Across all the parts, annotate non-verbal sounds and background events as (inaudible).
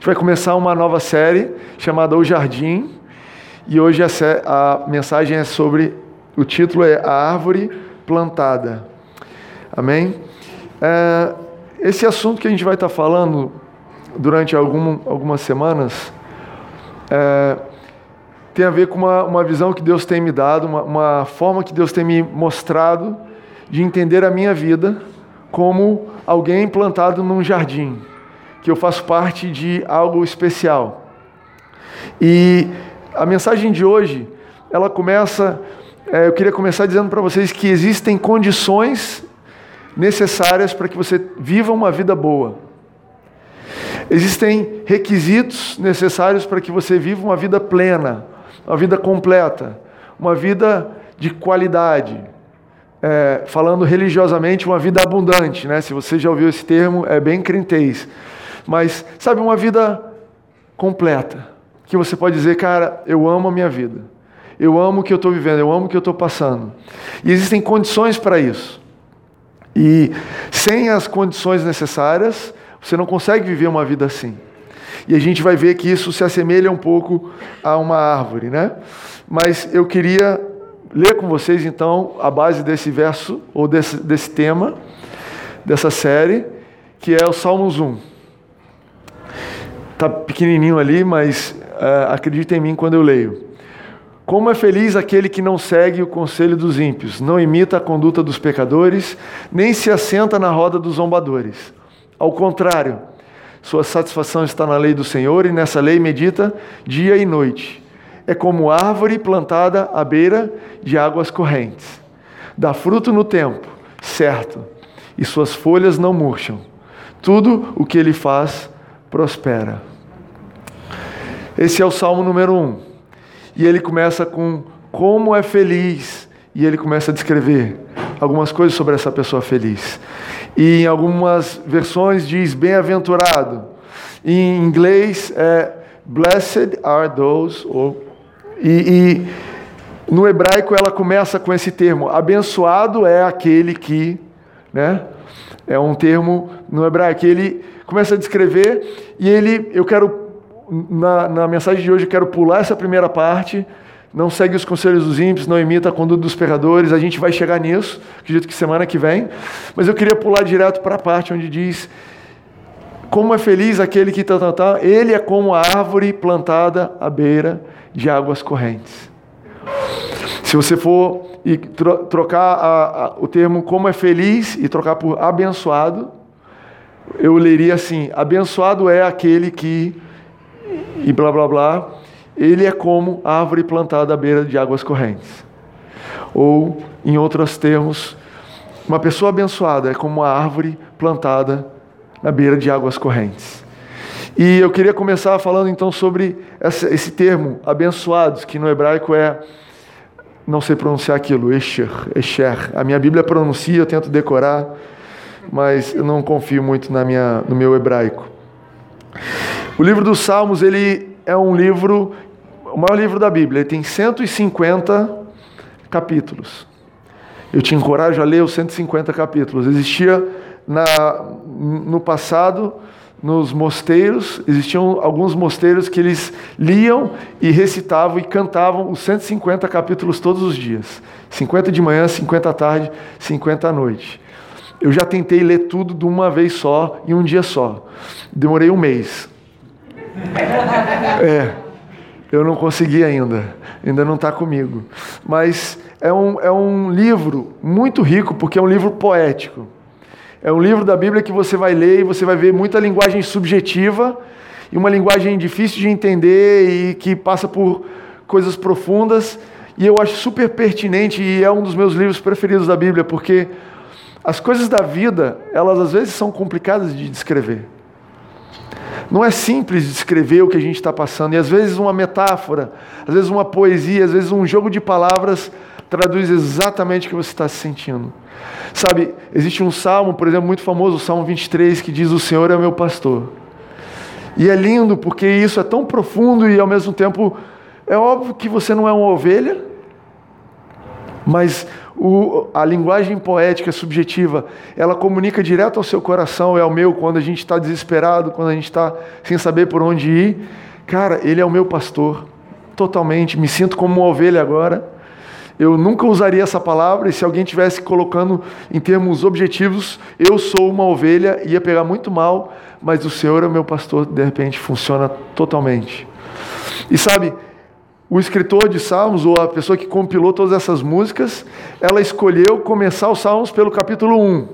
gente vai começar uma nova série chamada O Jardim. E hoje a, mensagem é sobre. O título é A Árvore Plantada. Amém? É, esse assunto que a gente vai estar falando durante algum, algumas semanas é, tem a ver com uma, uma visão que Deus tem me dado, uma, uma forma que Deus tem me mostrado de entender a minha vida como alguém plantado num jardim, que eu faço parte de algo especial. E a mensagem de hoje, ela começa, é, eu queria começar dizendo para vocês que existem condições necessárias para que você viva uma vida boa. Existem requisitos necessários para que você viva uma vida plena, uma vida completa, uma vida de qualidade. É, falando religiosamente, uma vida abundante, né? Se você já ouviu esse termo, é bem crentez. Mas, sabe, uma vida completa. Que você pode dizer, cara, eu amo a minha vida. Eu amo o que eu estou vivendo, eu amo o que eu estou passando. E existem condições para isso. E sem as condições necessárias, você não consegue viver uma vida assim. E a gente vai ver que isso se assemelha um pouco a uma árvore, né? Mas eu queria ler com vocês então a base desse verso ou desse, desse tema dessa série, que é o Salmos 1. Tá pequenininho ali, mas uh, acredita em mim quando eu leio. Como é feliz aquele que não segue o conselho dos ímpios, não imita a conduta dos pecadores, nem se assenta na roda dos zombadores. Ao contrário, sua satisfação está na lei do Senhor e nessa lei medita dia e noite. É como árvore plantada à beira de águas correntes. Dá fruto no tempo, certo, e suas folhas não murcham. Tudo o que ele faz prospera. Esse é o salmo número um. E ele começa com como é feliz. E ele começa a descrever algumas coisas sobre essa pessoa feliz. E em algumas versões diz bem-aventurado. Em inglês é blessed are those. Ou, e, e no hebraico ela começa com esse termo: abençoado é aquele que. Né? É um termo no hebraico. Ele começa a descrever e ele, eu quero, na, na mensagem de hoje, eu quero pular essa primeira parte não segue os conselhos dos ímpios, não imita a conduta dos pecadores. A gente vai chegar nisso, acredito que semana que vem. Mas eu queria pular direto para a parte onde diz: Como é feliz aquele que tá, tá, tá, ele é como a árvore plantada à beira de águas correntes. Se você for e trocar a, a, o termo como é feliz e trocar por abençoado, eu leria assim: abençoado é aquele que. E blá blá blá ele é como árvore plantada à beira de águas correntes. Ou, em outros termos, uma pessoa abençoada é como uma árvore plantada na beira de águas correntes. E eu queria começar falando então sobre esse termo, abençoados, que no hebraico é, não sei pronunciar aquilo, Esher, Esher. A minha Bíblia pronuncia, eu tento decorar, mas eu não confio muito na minha, no meu hebraico. O livro dos Salmos, ele é um livro o maior livro da Bíblia, ele tem 150 capítulos. Eu te encorajo a ler os 150 capítulos. Existia na, no passado, nos mosteiros, existiam alguns mosteiros que eles liam e recitavam e cantavam os 150 capítulos todos os dias. 50 de manhã, 50 à tarde, 50 à noite. Eu já tentei ler tudo de uma vez só, em um dia só. Demorei um mês. É. Eu não consegui ainda, ainda não está comigo. Mas é um, é um livro muito rico, porque é um livro poético. É um livro da Bíblia que você vai ler e você vai ver muita linguagem subjetiva e uma linguagem difícil de entender e que passa por coisas profundas. E eu acho super pertinente e é um dos meus livros preferidos da Bíblia, porque as coisas da vida, elas às vezes são complicadas de descrever. Não é simples descrever o que a gente está passando, e às vezes uma metáfora, às vezes uma poesia, às vezes um jogo de palavras traduz exatamente o que você está se sentindo. Sabe, existe um salmo, por exemplo, muito famoso, o Salmo 23, que diz: O Senhor é meu pastor. E é lindo porque isso é tão profundo e ao mesmo tempo é óbvio que você não é uma ovelha, mas o, a linguagem poética subjetiva, ela comunica direto ao seu coração e ao meu quando a gente está desesperado, quando a gente está sem saber por onde ir. Cara, ele é o meu pastor, totalmente. Me sinto como uma ovelha agora. Eu nunca usaria essa palavra, e se alguém tivesse colocando em termos objetivos, eu sou uma ovelha, ia pegar muito mal, mas o Senhor é o meu pastor, de repente funciona totalmente. E sabe, o escritor de Salmos, ou a pessoa que compilou todas essas músicas, ela escolheu começar os Salmos pelo capítulo 1.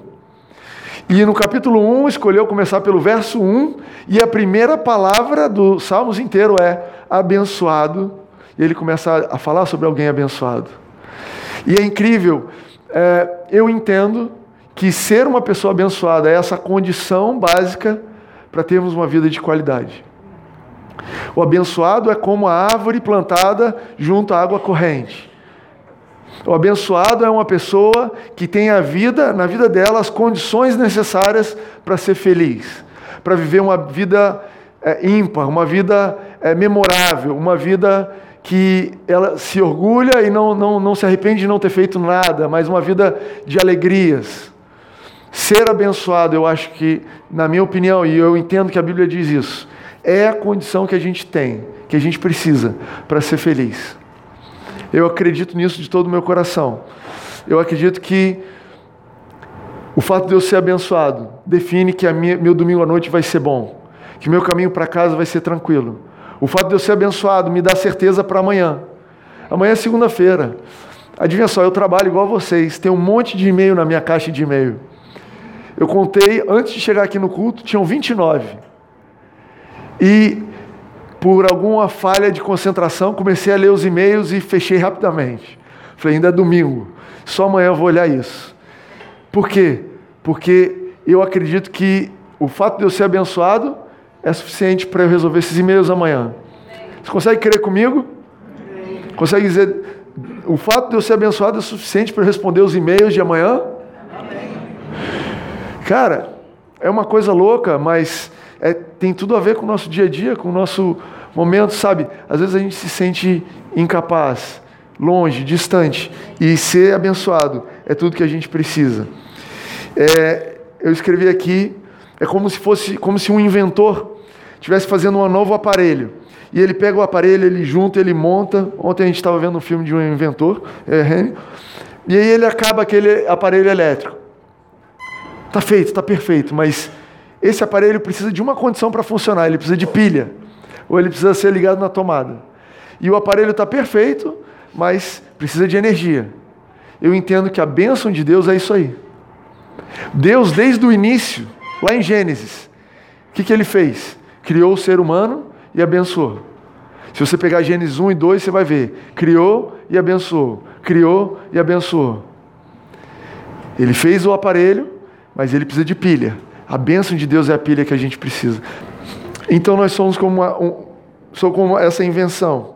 E no capítulo 1 escolheu começar pelo verso 1, e a primeira palavra do Salmos inteiro é abençoado. E ele começa a falar sobre alguém abençoado. E é incrível, é, eu entendo que ser uma pessoa abençoada é essa condição básica para termos uma vida de qualidade. O abençoado é como a árvore plantada junto à água corrente. O abençoado é uma pessoa que tem a vida, na vida dela, as condições necessárias para ser feliz, para viver uma vida é, ímpar, uma vida é, memorável, uma vida que ela se orgulha e não, não, não se arrepende de não ter feito nada, mas uma vida de alegrias. Ser abençoado, eu acho que, na minha opinião, e eu entendo que a Bíblia diz isso, é a condição que a gente tem, que a gente precisa para ser feliz. Eu acredito nisso de todo o meu coração. Eu acredito que o fato de eu ser abençoado define que a minha, meu domingo à noite vai ser bom, que meu caminho para casa vai ser tranquilo. O fato de eu ser abençoado me dá certeza para amanhã. Amanhã é segunda-feira. Adivinha só, eu trabalho igual vocês, tem um monte de e-mail na minha caixa de e-mail. Eu contei, antes de chegar aqui no culto, tinham 29. E por alguma falha de concentração, comecei a ler os e-mails e fechei rapidamente. Falei, ainda é domingo, só amanhã eu vou olhar isso. Por quê? Porque eu acredito que o fato de eu ser abençoado é suficiente para eu resolver esses e-mails amanhã. Você consegue crer comigo? Consegue dizer, o fato de eu ser abençoado é suficiente para responder os e-mails de amanhã? Cara, é uma coisa louca, mas tem tudo a ver com o nosso dia a dia, com o nosso momento, sabe? Às vezes a gente se sente incapaz, longe, distante, e ser abençoado é tudo que a gente precisa. É, eu escrevi aqui, é como se fosse, como se um inventor estivesse fazendo um novo aparelho. E ele pega o aparelho, ele junta, ele monta. Ontem a gente estava vendo um filme de um inventor, é, e aí ele acaba aquele aparelho elétrico. Está feito, está perfeito, mas esse aparelho precisa de uma condição para funcionar, ele precisa de pilha, ou ele precisa ser ligado na tomada. E o aparelho está perfeito, mas precisa de energia. Eu entendo que a bênção de Deus é isso aí. Deus, desde o início, lá em Gênesis, o que, que ele fez? Criou o ser humano e abençoou. Se você pegar Gênesis 1 e 2, você vai ver: criou e abençoou, criou e abençoou. Ele fez o aparelho, mas ele precisa de pilha. A bênção de Deus é a pilha que a gente precisa. Então nós somos como, uma, um, sou como essa invenção.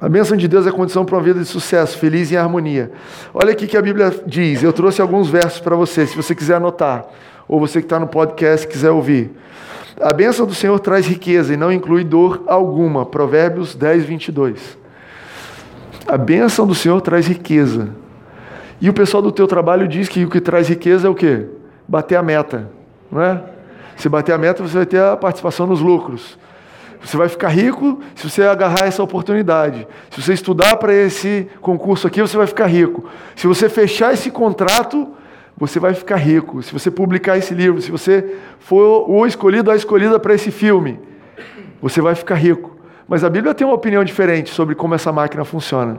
A bênção de Deus é a condição para uma vida de sucesso, feliz e em harmonia. Olha aqui que a Bíblia diz. Eu trouxe alguns versos para você, se você quiser anotar, ou você que está no podcast quiser ouvir. A bênção do Senhor traz riqueza e não inclui dor alguma. Provérbios 10, 22. A bênção do Senhor traz riqueza. E o pessoal do teu trabalho diz que o que traz riqueza é o quê? Bater a meta não é? Se bater a meta, você vai ter a participação nos lucros. Você vai ficar rico se você agarrar essa oportunidade. Se você estudar para esse concurso aqui, você vai ficar rico. Se você fechar esse contrato, você vai ficar rico. Se você publicar esse livro, se você for o escolhido ou a escolhida para esse filme, você vai ficar rico. Mas a Bíblia tem uma opinião diferente sobre como essa máquina funciona.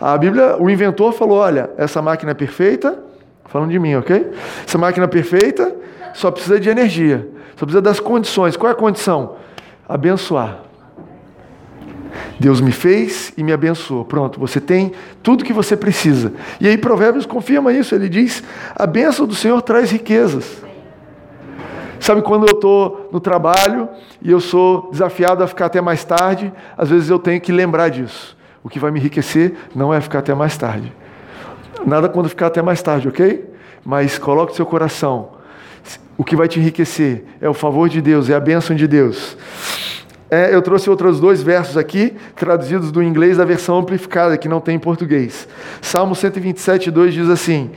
A Bíblia, o inventor falou: olha, essa máquina é perfeita, falando de mim, ok? Essa máquina é perfeita, só precisa de energia, só precisa das condições. Qual é a condição? Abençoar. Deus me fez e me abençoou. Pronto, você tem tudo que você precisa. E aí Provérbios confirma isso, ele diz: a bênção do Senhor traz riquezas. Sabe quando eu estou no trabalho e eu sou desafiado a ficar até mais tarde, às vezes eu tenho que lembrar disso. O que vai me enriquecer não é ficar até mais tarde. Nada quando ficar até mais tarde, ok? Mas coloque seu coração o que vai te enriquecer é o favor de Deus, é a bênção de Deus. É, eu trouxe outros dois versos aqui, traduzidos do inglês da versão amplificada, que não tem em português. Salmo 127, 2 diz assim: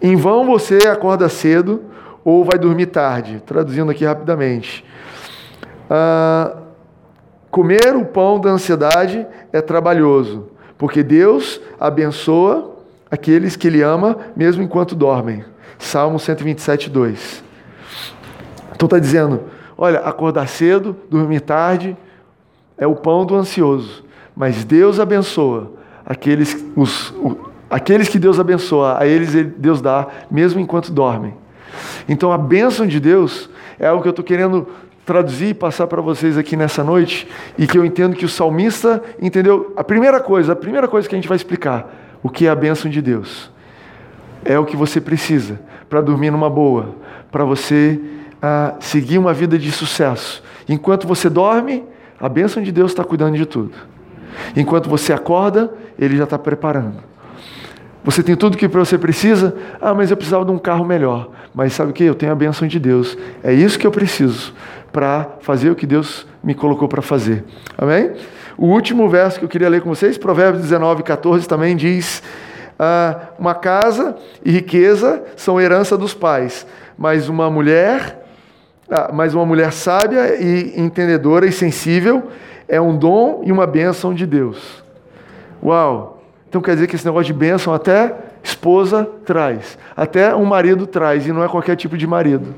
Em vão você acorda cedo ou vai dormir tarde. Traduzindo aqui rapidamente. Ah, comer o pão da ansiedade é trabalhoso, porque Deus abençoa aqueles que Ele ama, mesmo enquanto dormem. Salmo 127, 2. Então está dizendo Olha, acordar cedo, dormir tarde, é o pão do ansioso. Mas Deus abençoa aqueles, os, aqueles que Deus abençoa, a eles Deus dá, mesmo enquanto dormem. Então a bênção de Deus é algo que eu estou querendo traduzir e passar para vocês aqui nessa noite, e que eu entendo que o salmista entendeu. A primeira coisa, a primeira coisa que a gente vai explicar, o que é a bênção de Deus. É o que você precisa para dormir numa boa, para você a seguir uma vida de sucesso. Enquanto você dorme, a bênção de Deus está cuidando de tudo. Enquanto você acorda, Ele já está preparando. Você tem tudo que você precisa? Ah, mas eu precisava de um carro melhor. Mas sabe o que? Eu tenho a bênção de Deus. É isso que eu preciso para fazer o que Deus me colocou para fazer. Amém? O último verso que eu queria ler com vocês, Provérbios 19, 14, também diz: ah, Uma casa e riqueza são herança dos pais, mas uma mulher mas uma mulher sábia e entendedora e sensível é um dom e uma bênção de Deus. Uau! Então quer dizer que esse negócio de bênção até esposa traz, até um marido traz, e não é qualquer tipo de marido.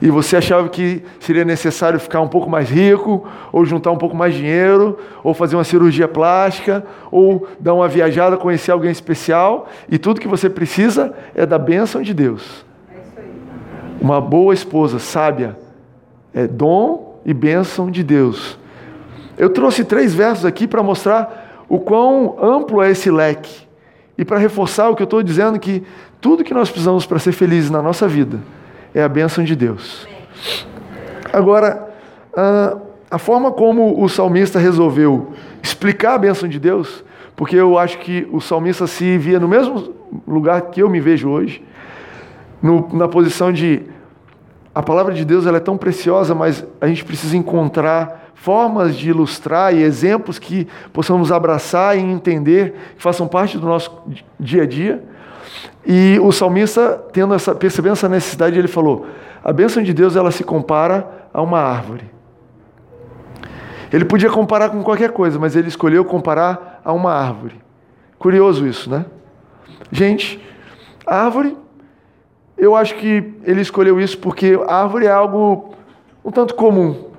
E você achava que seria necessário ficar um pouco mais rico, ou juntar um pouco mais dinheiro, ou fazer uma cirurgia plástica, ou dar uma viajada, conhecer alguém especial, e tudo que você precisa é da bênção de Deus. Uma boa esposa sábia é dom e bênção de Deus. Eu trouxe três versos aqui para mostrar o quão amplo é esse leque e para reforçar o que eu estou dizendo que tudo que nós precisamos para ser felizes na nossa vida é a bênção de Deus. Agora, a forma como o salmista resolveu explicar a bênção de Deus, porque eu acho que o salmista se via no mesmo lugar que eu me vejo hoje, no, na posição de a palavra de Deus ela é tão preciosa, mas a gente precisa encontrar formas de ilustrar e exemplos que possamos abraçar e entender, que façam parte do nosso dia a dia. E o salmista, tendo essa, percebendo essa necessidade, ele falou: a bênção de Deus ela se compara a uma árvore. Ele podia comparar com qualquer coisa, mas ele escolheu comparar a uma árvore. Curioso isso, né? Gente, árvore eu acho que ele escolheu isso porque árvore é algo um tanto comum.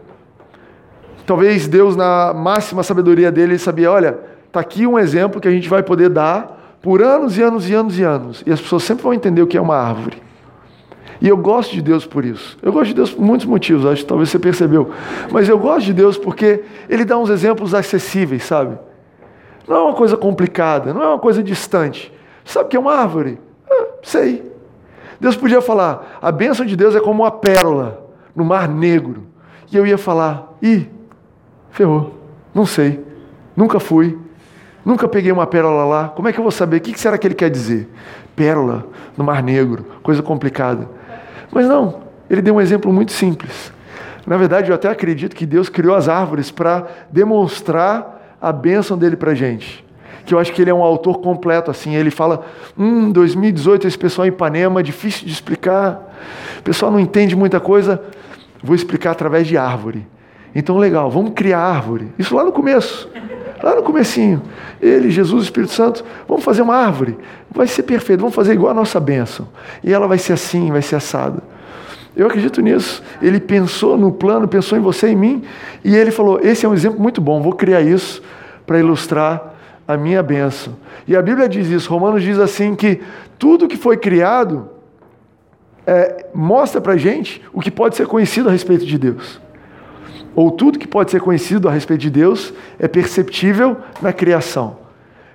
Talvez Deus, na máxima sabedoria dele, sabia: olha, está aqui um exemplo que a gente vai poder dar por anos e anos e anos e anos. E as pessoas sempre vão entender o que é uma árvore. E eu gosto de Deus por isso. Eu gosto de Deus por muitos motivos, acho que talvez você percebeu. Mas eu gosto de Deus porque Ele dá uns exemplos acessíveis, sabe? Não é uma coisa complicada, não é uma coisa distante. Sabe o que é uma árvore? Ah, sei. Deus podia falar: a bênção de Deus é como uma pérola no mar negro. E eu ia falar: ih, ferrou, não sei, nunca fui, nunca peguei uma pérola lá, como é que eu vou saber? O que será que ele quer dizer? Pérola no mar negro, coisa complicada. Mas não, ele deu um exemplo muito simples. Na verdade, eu até acredito que Deus criou as árvores para demonstrar a bênção dele para a gente que eu acho que ele é um autor completo, assim. Ele fala, hum, 2018, esse pessoal em Ipanema, difícil de explicar, o pessoal não entende muita coisa, vou explicar através de árvore. Então, legal, vamos criar árvore. Isso lá no começo, lá no comecinho. Ele, Jesus, Espírito Santo, vamos fazer uma árvore. Vai ser perfeito, vamos fazer igual a nossa bênção. E ela vai ser assim, vai ser assada. Eu acredito nisso. Ele pensou no plano, pensou em você e em mim, e ele falou: esse é um exemplo muito bom, vou criar isso para ilustrar a minha bênção. E a Bíblia diz isso, Romanos diz assim que tudo que foi criado é, mostra para gente o que pode ser conhecido a respeito de Deus. Ou tudo que pode ser conhecido a respeito de Deus é perceptível na criação.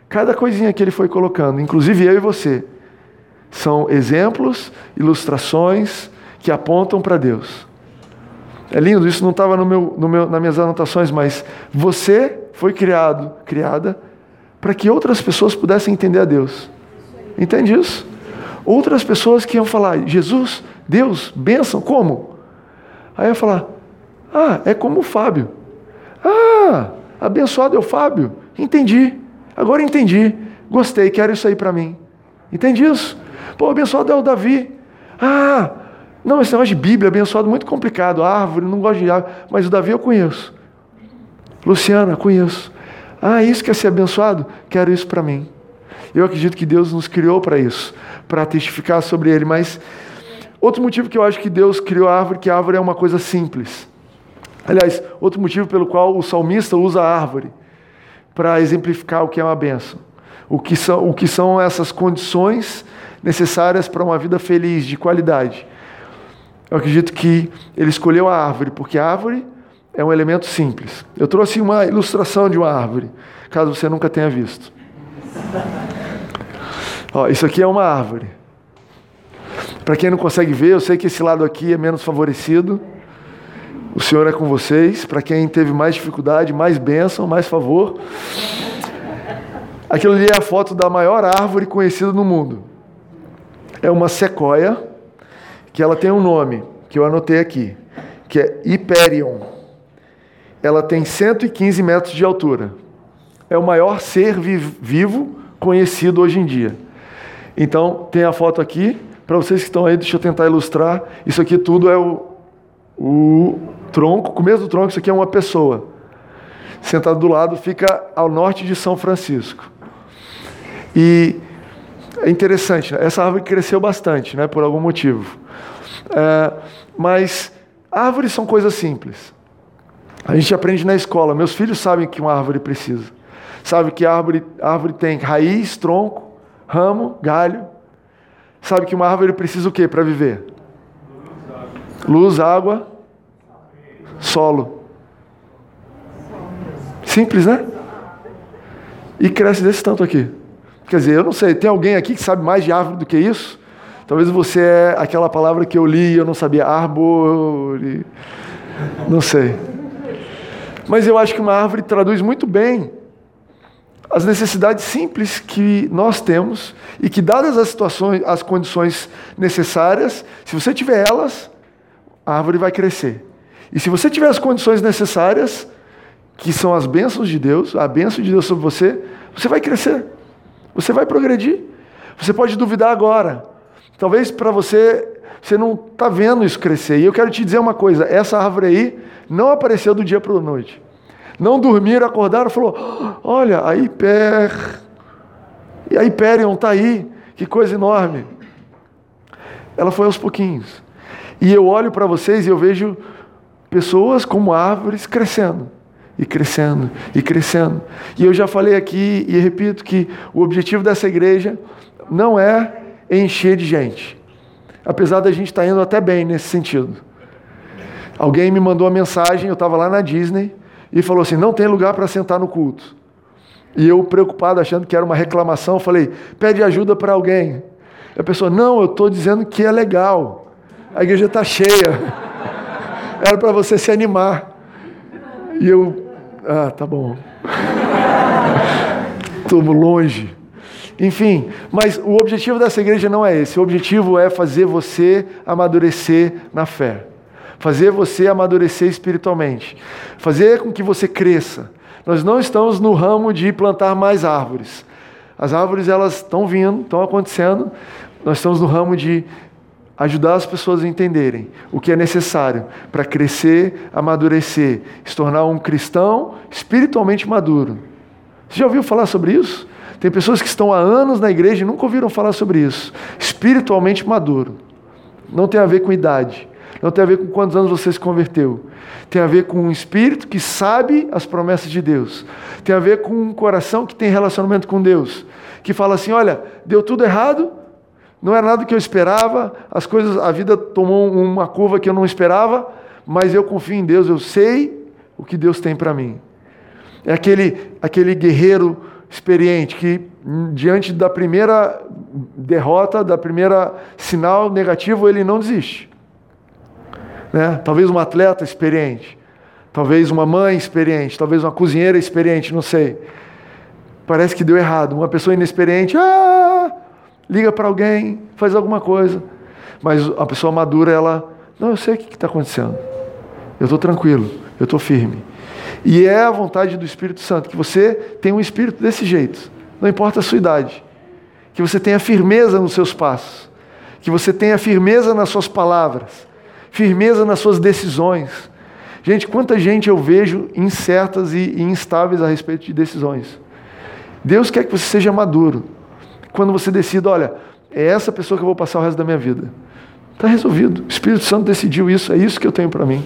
Cada coisinha que ele foi colocando, inclusive eu e você, são exemplos, ilustrações que apontam para Deus. É lindo, isso não estava no meu, no meu, nas minhas anotações, mas você foi criado, criada para que outras pessoas pudessem entender a Deus. Entende isso? Outras pessoas que iam falar, Jesus, Deus, bênção, como? Aí eu falar, ah, é como o Fábio. Ah, abençoado é o Fábio. Entendi. Agora entendi. Gostei, quero isso aí para mim. Entende isso? Pô, abençoado é o Davi. Ah, não, esse negócio de Bíblia, abençoado, muito complicado. Árvore, não gosto de árvore. Mas o Davi eu conheço. Luciana, conheço. Ah, isso quer ser abençoado? Quero isso para mim. Eu acredito que Deus nos criou para isso, para testificar sobre Ele. Mas outro motivo que eu acho que Deus criou a árvore, que a árvore é uma coisa simples. Aliás, outro motivo pelo qual o salmista usa a árvore para exemplificar o que é uma bênção. O que são, o que são essas condições necessárias para uma vida feliz, de qualidade. Eu acredito que ele escolheu a árvore, porque a árvore é um elemento simples. Eu trouxe uma ilustração de uma árvore, caso você nunca tenha visto. Ó, isso aqui é uma árvore. Para quem não consegue ver, eu sei que esse lado aqui é menos favorecido. O Senhor é com vocês. Para quem teve mais dificuldade, mais bênção, mais favor. Aquilo ali é a foto da maior árvore conhecida no mundo. É uma sequoia, que ela tem um nome, que eu anotei aqui, que é Hyperion. Ela tem 115 metros de altura. É o maior ser vivo conhecido hoje em dia. Então, tem a foto aqui. Para vocês que estão aí, deixa eu tentar ilustrar. Isso aqui tudo é o, o tronco, o começo do tronco, isso aqui é uma pessoa. Sentado do lado, fica ao norte de São Francisco. E é interessante, né? essa árvore cresceu bastante, né? por algum motivo. É, mas árvores são coisas simples. A gente aprende na escola. Meus filhos sabem que uma árvore precisa. Sabe que árvore, árvore tem raiz, tronco, ramo, galho. Sabe que uma árvore precisa o que para viver? Luz, água, solo. Simples, né? E cresce desse tanto aqui. Quer dizer, eu não sei, tem alguém aqui que sabe mais de árvore do que isso? Talvez você é aquela palavra que eu li e eu não sabia, árvore. Não sei. Mas eu acho que uma árvore traduz muito bem as necessidades simples que nós temos e que, dadas as situações, as condições necessárias, se você tiver elas, a árvore vai crescer. E se você tiver as condições necessárias, que são as bênçãos de Deus, a bênção de Deus sobre você, você vai crescer. Você vai progredir. Você pode duvidar agora. Talvez para você, você não está vendo isso crescer. E eu quero te dizer uma coisa: essa árvore aí não apareceu do dia para a noite. Não dormiram, acordaram falou: Olha, a Hiper. E a Hyperion está aí, que coisa enorme. Ela foi aos pouquinhos. E eu olho para vocês e eu vejo pessoas como árvores crescendo, e crescendo, e crescendo. E eu já falei aqui e repito que o objetivo dessa igreja não é encher de gente, apesar da gente estar tá indo até bem nesse sentido. Alguém me mandou uma mensagem, eu estava lá na Disney, e falou assim: não tem lugar para sentar no culto. E eu, preocupado, achando que era uma reclamação, falei: pede ajuda para alguém. E a pessoa: não, eu estou dizendo que é legal. A igreja está cheia. (laughs) Era para você se animar. E eu: ah, tá bom. (laughs) Estou longe. Enfim, mas o objetivo dessa igreja não é esse. O objetivo é fazer você amadurecer na fé fazer você amadurecer espiritualmente, fazer com que você cresça. Nós não estamos no ramo de plantar mais árvores. As árvores elas estão vindo, estão acontecendo. Nós estamos no ramo de ajudar as pessoas a entenderem o que é necessário para crescer, amadurecer, se tornar um cristão espiritualmente maduro. Você já ouviu falar sobre isso? Tem pessoas que estão há anos na igreja e nunca ouviram falar sobre isso. Espiritualmente maduro. Não tem a ver com idade. Não tem a ver com quantos anos você se converteu. Tem a ver com um espírito que sabe as promessas de Deus. Tem a ver com um coração que tem relacionamento com Deus. Que fala assim: olha, deu tudo errado, não era nada que eu esperava, as coisas, a vida tomou uma curva que eu não esperava, mas eu confio em Deus, eu sei o que Deus tem para mim. É aquele, aquele guerreiro experiente que, diante da primeira derrota, da primeira sinal negativo, ele não desiste né? talvez um atleta experiente, talvez uma mãe experiente, talvez uma cozinheira experiente, não sei. Parece que deu errado. Uma pessoa inexperiente, ah, liga para alguém, faz alguma coisa. Mas a pessoa madura, ela, não, eu sei o que está acontecendo. Eu estou tranquilo, eu estou firme. E é a vontade do Espírito Santo que você tenha um espírito desse jeito, não importa a sua idade. Que você tenha firmeza nos seus passos, que você tenha firmeza nas suas palavras, firmeza nas suas decisões. Gente, quanta gente eu vejo incertas e instáveis a respeito de decisões. Deus quer que você seja maduro. Quando você decida, olha, é essa pessoa que eu vou passar o resto da minha vida. Está resolvido. O Espírito Santo decidiu isso, é isso que eu tenho para mim.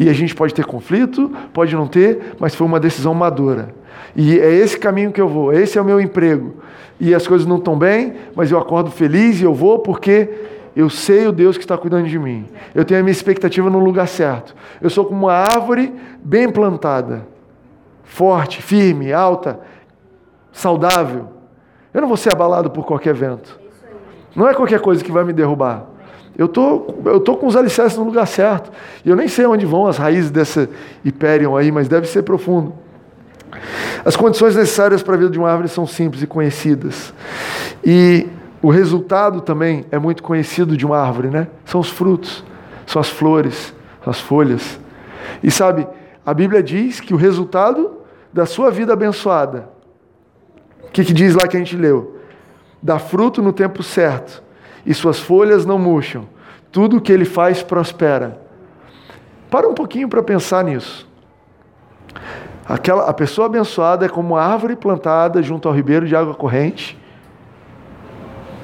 E a gente pode ter conflito, pode não ter, mas foi uma decisão madura. E é esse caminho que eu vou, esse é o meu emprego. E as coisas não estão bem, mas eu acordo feliz e eu vou porque eu sei o Deus que está cuidando de mim. Eu tenho a minha expectativa no lugar certo. Eu sou como uma árvore bem plantada, forte, firme, alta, saudável. Eu não vou ser abalado por qualquer vento. Não é qualquer coisa que vai me derrubar. Eu tô, eu tô com os alicerces no lugar certo. E eu nem sei onde vão as raízes dessa Hyperion aí, mas deve ser profundo. As condições necessárias para a vida de uma árvore são simples e conhecidas. E o resultado também é muito conhecido de uma árvore, né? São os frutos, são as flores, são as folhas. E sabe, a Bíblia diz que o resultado da sua vida abençoada, o que, que diz lá que a gente leu? Dá fruto no tempo certo e suas folhas não murcham. Tudo o que ele faz prospera. Para um pouquinho para pensar nisso. Aquela, a pessoa abençoada é como uma árvore plantada junto ao ribeiro de água corrente,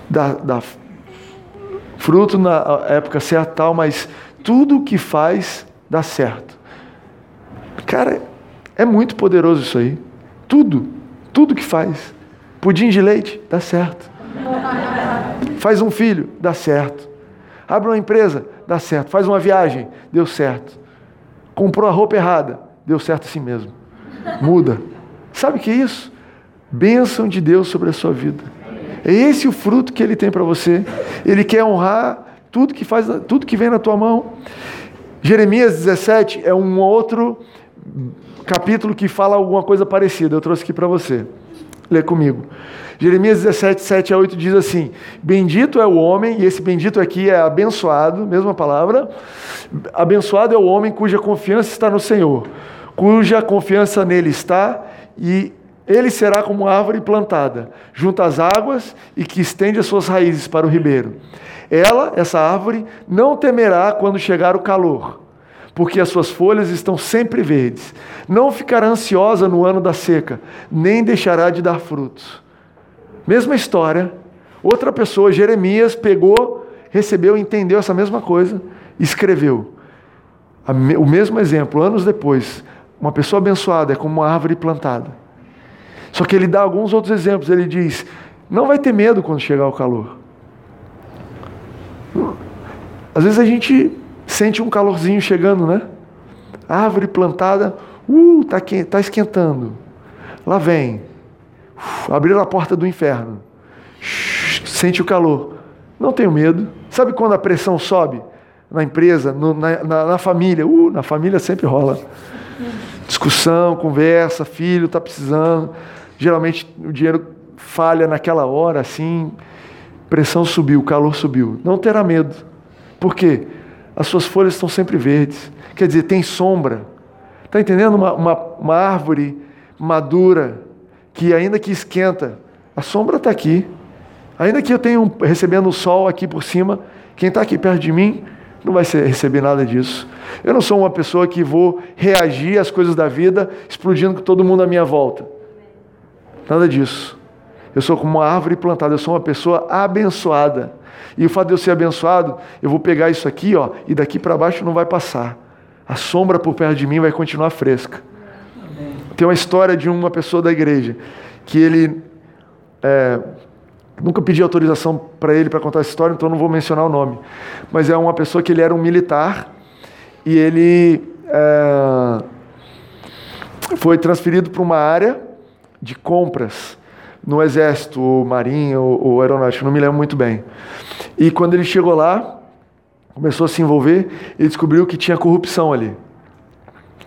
dá, dá fruto na época certa, tal, mas tudo o que faz dá certo. Cara, é muito poderoso isso aí. Tudo, tudo que faz. Pudim de leite, dá certo. Faz um filho, dá certo. Abre uma empresa, dá certo. Faz uma viagem, deu certo. Comprou a roupa errada, deu certo assim mesmo. Muda. Sabe o que é isso? Bênção de Deus sobre a sua vida. É esse o fruto que ele tem para você. Ele quer honrar tudo que faz, tudo que vem na tua mão. Jeremias 17 é um outro capítulo que fala alguma coisa parecida. Eu trouxe aqui para você. Lê comigo. Jeremias 17, 7 a 8 diz assim: Bendito é o homem, e esse bendito aqui é abençoado, mesma palavra. Abençoado é o homem cuja confiança está no Senhor, cuja confiança nele está, e ele será como árvore plantada, junto às águas e que estende as suas raízes para o ribeiro. Ela, essa árvore, não temerá quando chegar o calor porque as suas folhas estão sempre verdes. Não ficará ansiosa no ano da seca, nem deixará de dar frutos. Mesma história, outra pessoa, Jeremias, pegou, recebeu, entendeu essa mesma coisa, escreveu. O mesmo exemplo, anos depois, uma pessoa abençoada é como uma árvore plantada. Só que ele dá alguns outros exemplos. Ele diz: não vai ter medo quando chegar o calor. Às vezes a gente sente um calorzinho chegando, né? Árvore plantada, uh, tá, tá esquentando. Lá vem. Uf, abriram a porta do inferno. sente o calor. Não tenho medo. Sabe quando a pressão sobe? Na empresa, no, na, na, na, família. Uh, na família sempre rola. Discussão, conversa, filho está precisando. Geralmente o dinheiro falha naquela hora, assim. Pressão subiu, calor subiu. Não terá medo. Por quê? As suas folhas estão sempre verdes. Quer dizer, tem sombra. Está entendendo? Uma, uma, uma árvore madura, que ainda que esquenta, a sombra está aqui. Ainda que eu tenha um, recebendo o sol aqui por cima, quem está aqui perto de mim não vai ser, receber nada disso. Eu não sou uma pessoa que vou reagir às coisas da vida explodindo com todo mundo à minha volta. Nada disso. Eu sou como uma árvore plantada, eu sou uma pessoa abençoada. E o fato de eu ser abençoado, eu vou pegar isso aqui, ó, e daqui para baixo não vai passar. A sombra por perto de mim vai continuar fresca. Amém. Tem uma história de uma pessoa da igreja que ele é, nunca pedi autorização para ele para contar essa história, então não vou mencionar o nome. Mas é uma pessoa que ele era um militar e ele é, foi transferido para uma área de compras no exército, ou marinha, ou, ou aeronáutico, não me lembro muito bem. E quando ele chegou lá, começou a se envolver, ele descobriu que tinha corrupção ali.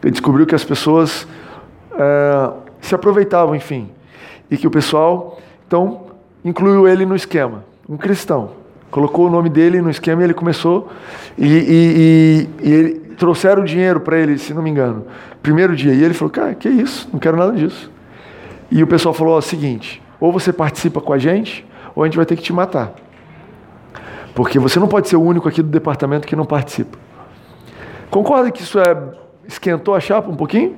Ele descobriu que as pessoas é, se aproveitavam, enfim, e que o pessoal, então, incluiu ele no esquema, um cristão. Colocou o nome dele no esquema e ele começou, e, e, e, e ele trouxeram dinheiro para ele, se não me engano, primeiro dia. E ele falou: Cara, que isso? Não quero nada disso. E o pessoal falou: Ó, seguinte, ou você participa com a gente, ou a gente vai ter que te matar. Porque você não pode ser o único aqui do departamento que não participa. Concorda que isso é esquentou a chapa um pouquinho?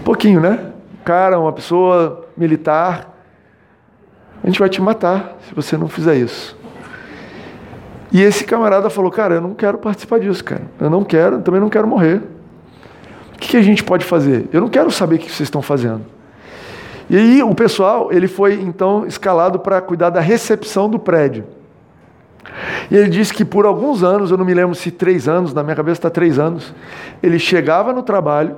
Um (laughs) pouquinho, né? Cara, uma pessoa militar, a gente vai te matar se você não fizer isso. E esse camarada falou: Cara, eu não quero participar disso, cara. Eu não quero, também não quero morrer. O que a gente pode fazer? Eu não quero saber o que vocês estão fazendo. E aí o pessoal, ele foi então escalado para cuidar da recepção do prédio. E ele disse que por alguns anos, eu não me lembro se três anos, na minha cabeça está três anos, ele chegava no trabalho,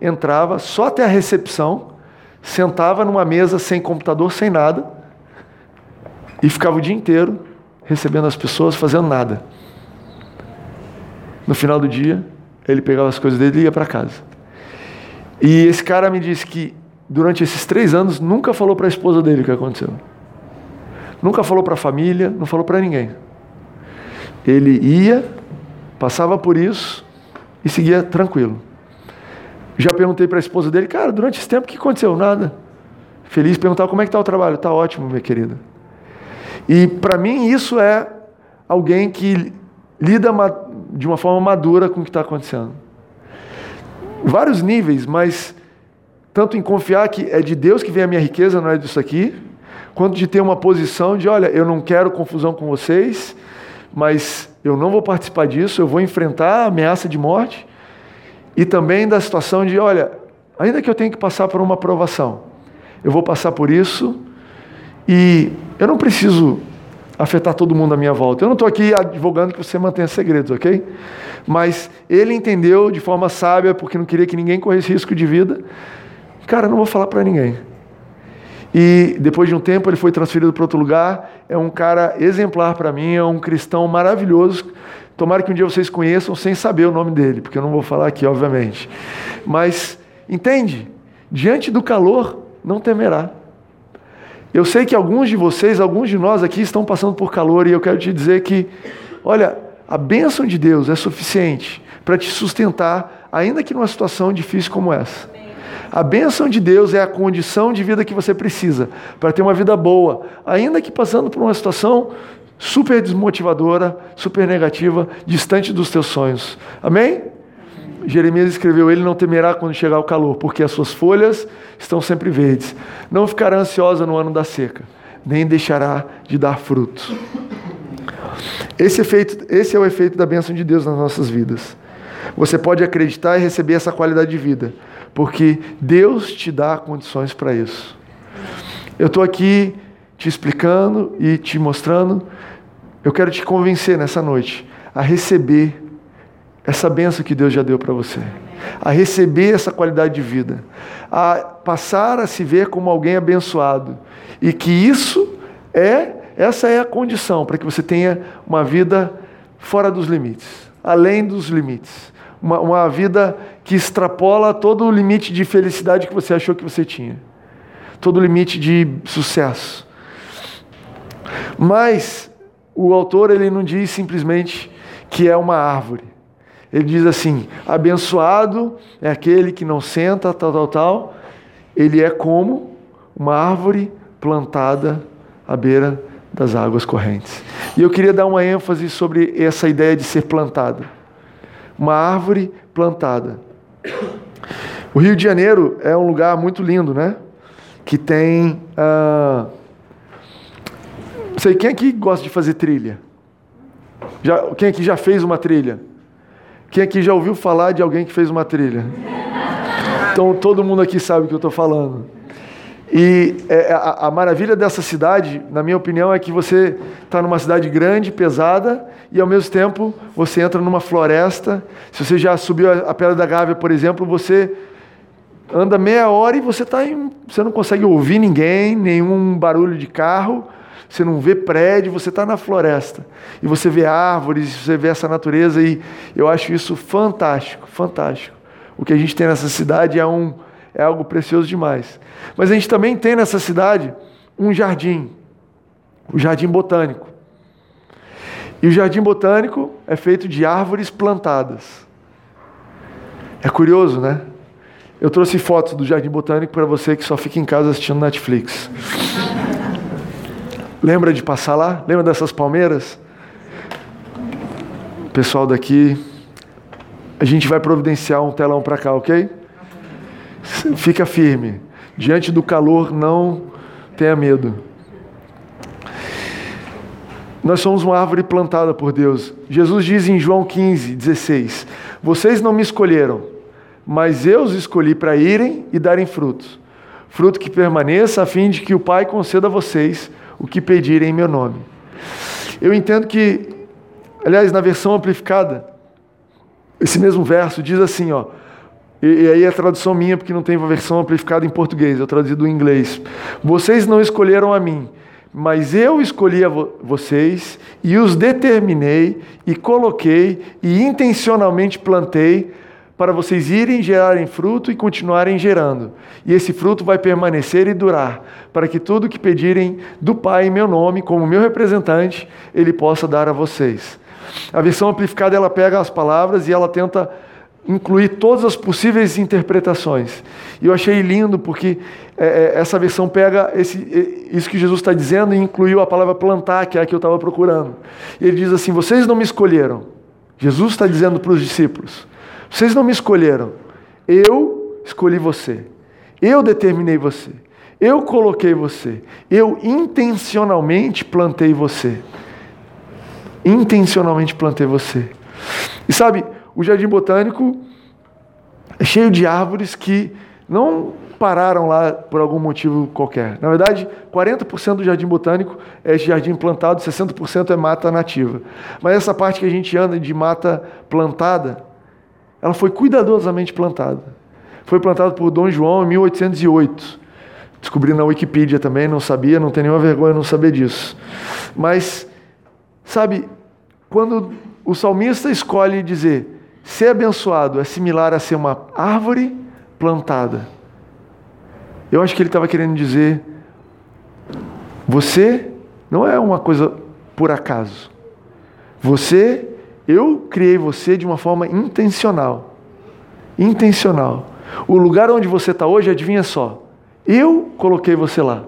entrava só até a recepção, sentava numa mesa sem computador, sem nada, e ficava o dia inteiro recebendo as pessoas, fazendo nada. No final do dia, ele pegava as coisas dele e ia para casa. E esse cara me disse que durante esses três anos nunca falou para a esposa dele o que aconteceu. Nunca falou para a família, não falou para ninguém. Ele ia, passava por isso e seguia tranquilo. Já perguntei para a esposa dele, cara, durante esse tempo o que aconteceu? Nada. Feliz, perguntava como é que está o trabalho. Está ótimo, minha querida. E para mim isso é alguém que lida de uma forma madura com o que está acontecendo. Vários níveis, mas tanto em confiar que é de Deus que vem a minha riqueza, não é disso aqui, quanto de ter uma posição de, olha, eu não quero confusão com vocês, mas eu não vou participar disso, eu vou enfrentar a ameaça de morte, e também da situação de, olha, ainda que eu tenha que passar por uma aprovação, eu vou passar por isso e eu não preciso afetar todo mundo à minha volta. Eu não estou aqui advogando que você mantenha segredos, ok? Mas ele entendeu de forma sábia, porque não queria que ninguém corresse risco de vida. Cara, não vou falar para ninguém. E depois de um tempo ele foi transferido para outro lugar. É um cara exemplar para mim, é um cristão maravilhoso. Tomara que um dia vocês conheçam sem saber o nome dele, porque eu não vou falar aqui, obviamente. Mas entende? Diante do calor, não temerá. Eu sei que alguns de vocês, alguns de nós aqui estão passando por calor e eu quero te dizer que, olha, a bênção de Deus é suficiente para te sustentar, ainda que numa situação difícil como essa. A bênção de Deus é a condição de vida que você precisa para ter uma vida boa, ainda que passando por uma situação super desmotivadora, super negativa, distante dos teus sonhos. Amém? Jeremias escreveu: Ele não temerá quando chegar o calor, porque as suas folhas estão sempre verdes. Não ficará ansiosa no ano da seca, nem deixará de dar frutos. Esse, efeito, esse é o efeito da bênção de Deus nas nossas vidas. Você pode acreditar e receber essa qualidade de vida, porque Deus te dá condições para isso. Eu estou aqui te explicando e te mostrando. Eu quero te convencer nessa noite a receber essa benção que Deus já deu para você, a receber essa qualidade de vida, a passar a se ver como alguém abençoado. E que isso é essa é a condição para que você tenha uma vida fora dos limites, além dos limites, uma, uma vida que extrapola todo o limite de felicidade que você achou que você tinha, todo o limite de sucesso. Mas o autor ele não diz simplesmente que é uma árvore. Ele diz assim: abençoado é aquele que não senta, tal, tal, tal. Ele é como uma árvore plantada à beira das águas correntes. E eu queria dar uma ênfase sobre essa ideia de ser plantado. Uma árvore plantada. O Rio de Janeiro é um lugar muito lindo, né? Que tem. Ah, não sei, quem aqui gosta de fazer trilha? Já, quem aqui já fez uma trilha? Quem aqui já ouviu falar de alguém que fez uma trilha? Então todo mundo aqui sabe o que eu estou falando. E é, a, a, maravilha dessa cidade, na minha opinião, é que você está numa cidade grande, pesada, e ao mesmo tempo você entra numa floresta. Se você já subiu a, a Pedra da Gávea, por exemplo, você anda meia hora e você, tá em, você não consegue ouvir ninguém, nenhum barulho de carro você não vê prédio, você está na floresta. E você vê árvores, você vê essa natureza, e eu acho isso fantástico, fantástico. O que a gente tem nessa cidade é, um, é algo precioso demais. Mas a gente também tem nessa cidade um jardim, o Jardim Botânico. E o Jardim Botânico é feito de árvores plantadas. É curioso, né? Eu trouxe fotos do Jardim Botânico para você que só fica em casa assistindo Netflix. Lembra de passar lá? Lembra dessas palmeiras? Pessoal daqui, a gente vai providenciar um telão para cá, ok? Fica firme. Diante do calor, não tenha medo. Nós somos uma árvore plantada por Deus. Jesus diz em João 15, 16: Vocês não me escolheram, mas eu os escolhi para irem e darem frutos. Fruto que permaneça, a fim de que o Pai conceda a vocês o que pedirem em meu nome. Eu entendo que, aliás, na versão amplificada, esse mesmo verso diz assim, ó. E, e aí a tradução minha, porque não tem uma versão amplificada em português, eu traduzi do inglês. Vocês não escolheram a mim, mas eu escolhi a vo vocês e os determinei e coloquei e intencionalmente plantei para vocês irem gerarem fruto e continuarem gerando. E esse fruto vai permanecer e durar, para que tudo que pedirem do Pai em meu nome, como meu representante, ele possa dar a vocês. A versão amplificada ela pega as palavras e ela tenta incluir todas as possíveis interpretações. E eu achei lindo porque é, é essa versão pega esse, isso que Jesus está dizendo e incluiu a palavra plantar, que é a que eu estava procurando. E ele diz assim: Vocês não me escolheram. Jesus está dizendo para os discípulos: vocês não me escolheram. Eu escolhi você. Eu determinei você. Eu coloquei você. Eu intencionalmente plantei você. Intencionalmente plantei você. E sabe, o jardim botânico é cheio de árvores que não pararam lá por algum motivo qualquer. Na verdade, 40% do jardim botânico é jardim plantado, 60% é mata nativa. Mas essa parte que a gente anda de mata plantada, ela foi cuidadosamente plantada. Foi plantada por Dom João em 1808. Descobri na Wikipedia também, não sabia, não tenho nenhuma vergonha não saber disso. Mas, sabe, quando o salmista escolhe dizer ser abençoado é similar a ser uma árvore plantada, eu acho que ele estava querendo dizer: você não é uma coisa por acaso. Você eu criei você de uma forma intencional. Intencional. O lugar onde você está hoje, adivinha só. Eu coloquei você lá.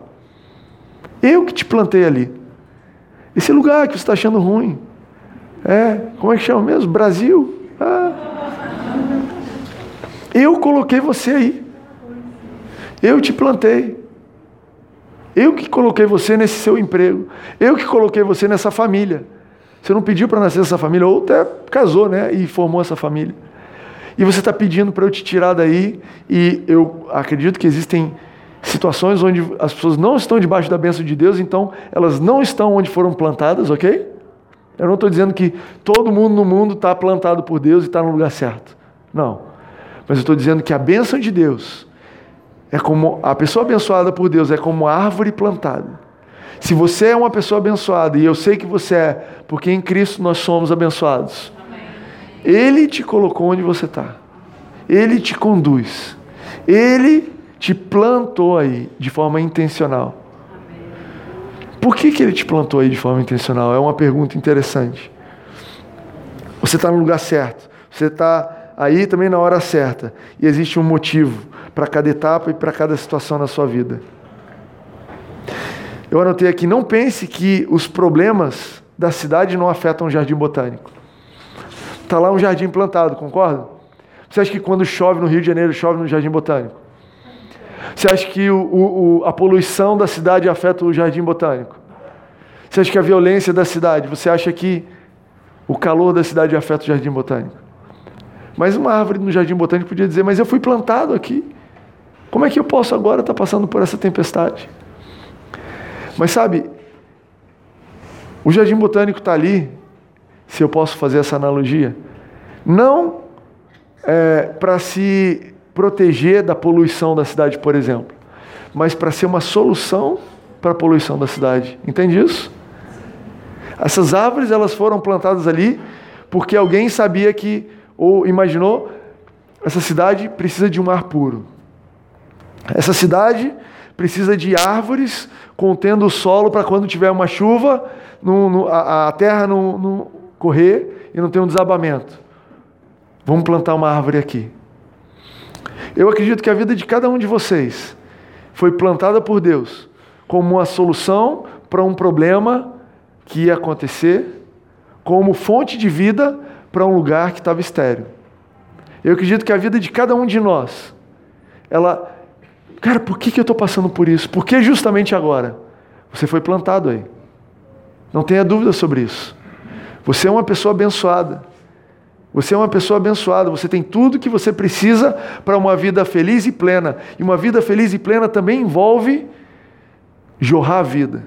Eu que te plantei ali. Esse lugar que você está achando ruim. É, como é que chama mesmo? Brasil. Ah. Eu coloquei você aí. Eu te plantei. Eu que coloquei você nesse seu emprego. Eu que coloquei você nessa família. Você não pediu para nascer essa família, ou até casou, né? E formou essa família. E você está pedindo para eu te tirar daí, e eu acredito que existem situações onde as pessoas não estão debaixo da bênção de Deus, então elas não estão onde foram plantadas, ok? Eu não estou dizendo que todo mundo no mundo está plantado por Deus e está no lugar certo. Não. Mas eu estou dizendo que a bênção de Deus é como a pessoa abençoada por Deus é como árvore plantada se você é uma pessoa abençoada, e eu sei que você é, porque em Cristo nós somos abençoados, Ele te colocou onde você está, Ele te conduz, Ele te plantou aí de forma intencional. Por que, que Ele te plantou aí de forma intencional? É uma pergunta interessante. Você está no lugar certo, você está aí também na hora certa, e existe um motivo para cada etapa e para cada situação na sua vida. Eu anotei aqui: não pense que os problemas da cidade não afetam o jardim botânico. Está lá um jardim plantado, concorda? Você acha que quando chove no Rio de Janeiro, chove no jardim botânico? Você acha que o, o, a poluição da cidade afeta o jardim botânico? Você acha que a violência da cidade, você acha que o calor da cidade afeta o jardim botânico? Mas uma árvore no jardim botânico podia dizer: Mas eu fui plantado aqui. Como é que eu posso agora estar passando por essa tempestade? Mas sabe, o jardim botânico está ali, se eu posso fazer essa analogia, não é, para se proteger da poluição da cidade, por exemplo, mas para ser uma solução para a poluição da cidade. Entende isso? Essas árvores elas foram plantadas ali porque alguém sabia que ou imaginou essa cidade precisa de um ar puro. Essa cidade precisa de árvores contendo o solo para quando tiver uma chuva, a, a, terra não, correr e não tem um desabamento. Vamos plantar uma árvore aqui. Eu acredito que a vida de cada um de vocês foi plantada por Deus como uma solução para um problema que ia acontecer, como fonte de vida para um lugar que estava estéreo. Eu acredito que a vida de cada um de nós, ela. Cara, por que, que eu estou passando por isso? Por que justamente agora? Você foi plantado aí. Não tenha dúvida sobre isso. Você é uma pessoa abençoada. Você é uma pessoa abençoada, você tem tudo que você precisa para uma vida feliz e plena. E uma vida feliz e plena também envolve jorrar a vida.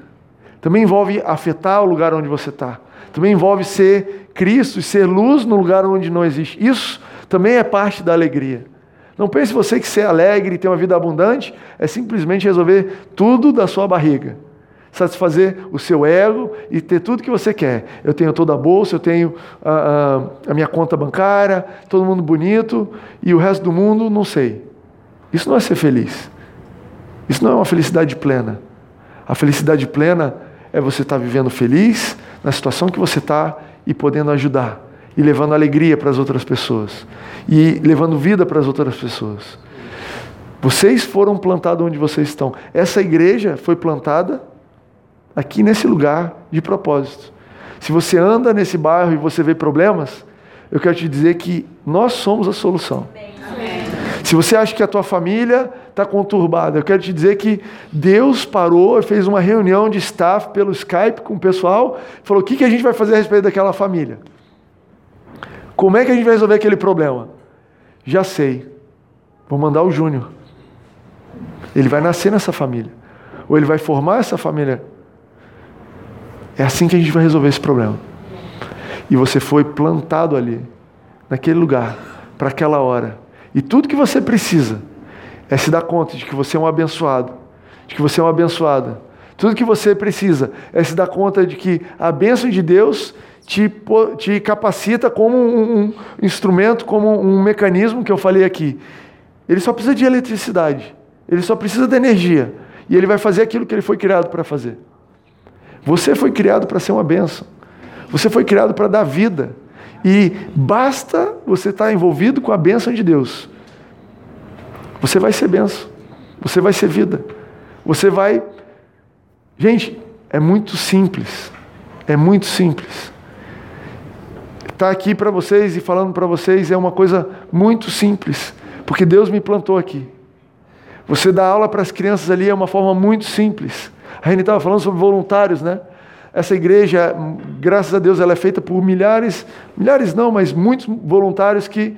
Também envolve afetar o lugar onde você está. Também envolve ser Cristo e ser luz no lugar onde não existe. Isso também é parte da alegria. Não pense você que ser alegre e ter uma vida abundante é simplesmente resolver tudo da sua barriga satisfazer o seu ego e ter tudo que você quer. Eu tenho toda a bolsa, eu tenho a, a, a minha conta bancária, todo mundo bonito e o resto do mundo não sei. Isso não é ser feliz. Isso não é uma felicidade plena. A felicidade plena é você estar vivendo feliz na situação que você está e podendo ajudar e levando alegria para as outras pessoas e levando vida para as outras pessoas. Vocês foram plantados onde vocês estão. Essa igreja foi plantada aqui nesse lugar de propósito. Se você anda nesse bairro e você vê problemas, eu quero te dizer que nós somos a solução. Amém. Se você acha que a tua família está conturbada, eu quero te dizer que Deus parou e fez uma reunião de staff pelo Skype com o pessoal, falou: o que, que a gente vai fazer a respeito daquela família? Como é que a gente vai resolver aquele problema? Já sei. Vou mandar o Júnior. Ele vai nascer nessa família. Ou ele vai formar essa família é assim que a gente vai resolver esse problema. E você foi plantado ali, naquele lugar, para aquela hora. E tudo que você precisa é se dar conta de que você é um abençoado, de que você é uma abençoada. Tudo que você precisa é se dar conta de que a bênção de Deus te, te capacita como um, um instrumento, como um mecanismo que eu falei aqui. Ele só precisa de eletricidade, ele só precisa de energia. E ele vai fazer aquilo que ele foi criado para fazer. Você foi criado para ser uma bênção. Você foi criado para dar vida. E basta você estar envolvido com a bênção de Deus. Você vai ser bênção. Você vai ser vida. Você vai. Gente, é muito simples. É muito simples. Estar aqui para vocês e falando para vocês é uma coisa muito simples. Porque Deus me plantou aqui. Você dar aula para as crianças ali é uma forma muito simples. A gente estava falando sobre voluntários, né? Essa igreja, graças a Deus, ela é feita por milhares, milhares não, mas muitos voluntários que,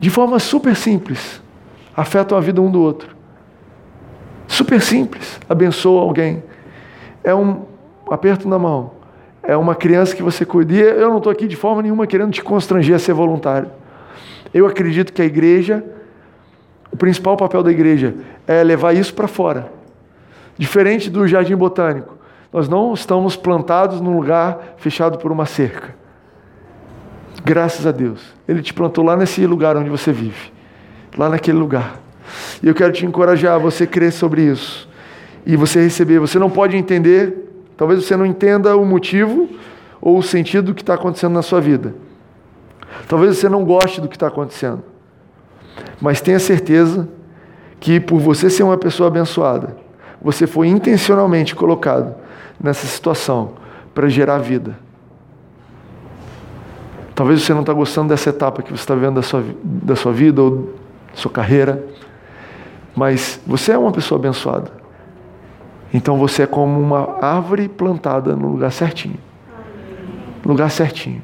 de forma super simples, afetam a vida um do outro. Super simples, abençoa alguém. É um aperto na mão. É uma criança que você cuida. E eu não estou aqui de forma nenhuma querendo te constranger a ser voluntário. Eu acredito que a igreja, o principal papel da igreja é levar isso para fora. Diferente do jardim botânico, nós não estamos plantados num lugar fechado por uma cerca. Graças a Deus. Ele te plantou lá nesse lugar onde você vive. Lá naquele lugar. E eu quero te encorajar a você crer sobre isso. E você receber. Você não pode entender, talvez você não entenda o motivo ou o sentido do que está acontecendo na sua vida. Talvez você não goste do que está acontecendo. Mas tenha certeza que por você ser uma pessoa abençoada, você foi intencionalmente colocado nessa situação para gerar vida. Talvez você não está gostando dessa etapa que você está vendo da sua, da sua vida ou da sua carreira, mas você é uma pessoa abençoada. Então você é como uma árvore plantada no lugar certinho. No lugar certinho.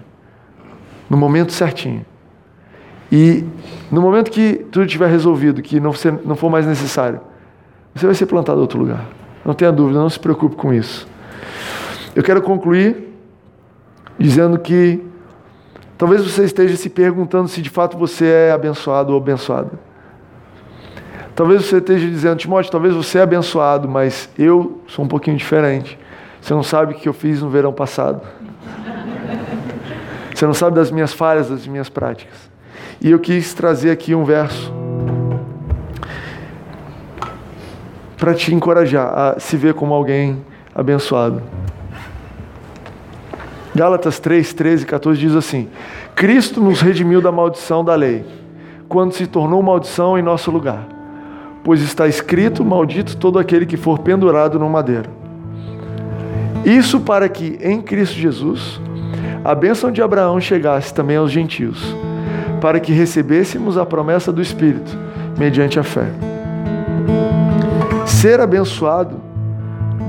No momento certinho. E no momento que tudo estiver resolvido, que não, não for mais necessário, você vai ser plantado em outro lugar. Não tenha dúvida, não se preocupe com isso. Eu quero concluir dizendo que talvez você esteja se perguntando se de fato você é abençoado ou abençoada. Talvez você esteja dizendo, Timóteo, talvez você é abençoado, mas eu sou um pouquinho diferente. Você não sabe o que eu fiz no verão passado. Você não sabe das minhas falhas, das minhas práticas. E eu quis trazer aqui um verso para te encorajar a se ver como alguém abençoado. Gálatas 3, 13 e 14 diz assim: Cristo nos redimiu da maldição da lei, quando se tornou maldição em nosso lugar. Pois está escrito: Maldito todo aquele que for pendurado no madeiro. Isso para que em Cristo Jesus a bênção de Abraão chegasse também aos gentios, para que recebêssemos a promessa do Espírito mediante a fé. Ser abençoado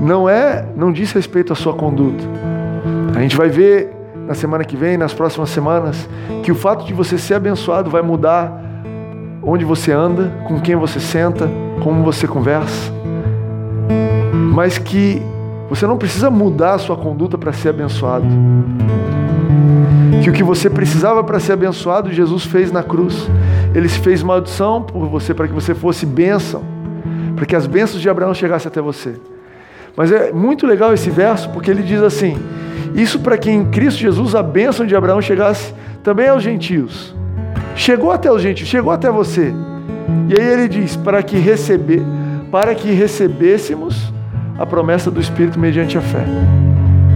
não é, não diz respeito à sua conduta. A gente vai ver na semana que vem, nas próximas semanas, que o fato de você ser abençoado vai mudar onde você anda, com quem você senta, como você conversa. Mas que você não precisa mudar a sua conduta para ser abençoado. Que o que você precisava para ser abençoado, Jesus fez na cruz. Ele se fez maldição por você para que você fosse bênção, para que as bênçãos de Abraão chegassem até você. Mas é muito legal esse verso porque ele diz assim: Isso para que em Cristo Jesus a bênção de Abraão chegasse também aos gentios. Chegou até os gentios, chegou até você. E aí ele diz: para que receber, para que recebêssemos a promessa do Espírito mediante a fé.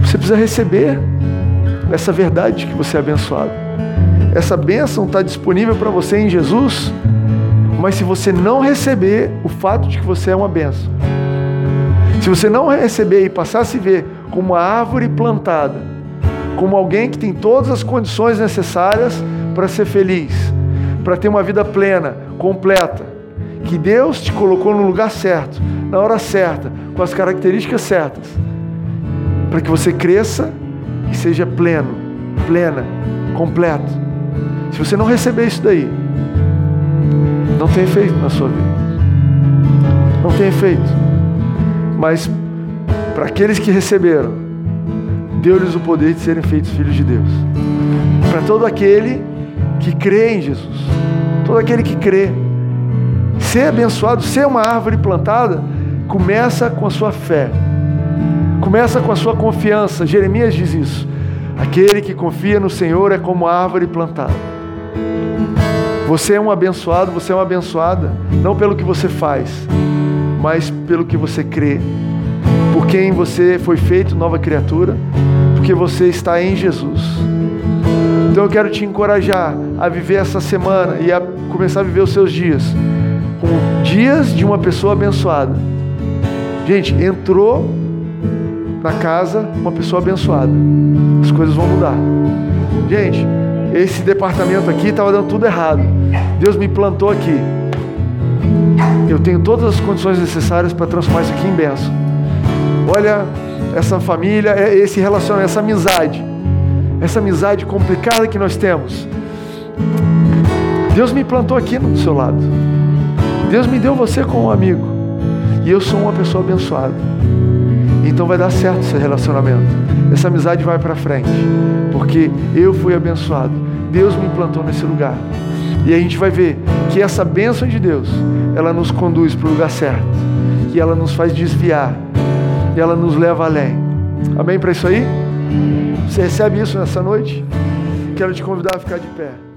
Você precisa receber essa verdade de que você é abençoado. Essa bênção está disponível para você em Jesus, mas se você não receber o fato de que você é uma bênção, se você não receber e passar a se ver como uma árvore plantada, como alguém que tem todas as condições necessárias para ser feliz, para ter uma vida plena, completa, que Deus te colocou no lugar certo, na hora certa, com as características certas, para que você cresça e seja pleno, plena, completo. Se você não receber isso daí, não tem efeito na sua vida. Não tem efeito. Mas para aqueles que receberam, deu-lhes o poder de serem feitos filhos de Deus. Para todo aquele que crê em Jesus, todo aquele que crê, ser abençoado, ser uma árvore plantada, começa com a sua fé, começa com a sua confiança. Jeremias diz isso. Aquele que confia no Senhor é como árvore plantada. Você é um abençoado, você é uma abençoada, não pelo que você faz, mas pelo que você crê, por quem você foi feito nova criatura, porque você está em Jesus. Então eu quero te encorajar a viver essa semana e a começar a viver os seus dias com dias de uma pessoa abençoada. Gente, entrou na casa uma pessoa abençoada. As coisas vão mudar. Gente, esse departamento aqui estava dando tudo errado. Deus me plantou aqui. Eu tenho todas as condições necessárias para transformar isso aqui em bênção. Olha essa família, é esse relacionamento, essa amizade, essa amizade complicada que nós temos. Deus me plantou aqui do seu lado. Deus me deu você como um amigo. E eu sou uma pessoa abençoada. Então vai dar certo esse relacionamento. Essa amizade vai para frente. Porque eu fui abençoado. Deus me plantou nesse lugar. E a gente vai ver que essa bênção de Deus, ela nos conduz para o lugar certo, que ela nos faz desviar e ela nos leva além. Amém para isso aí? Você recebe isso nessa noite? Quero te convidar a ficar de pé.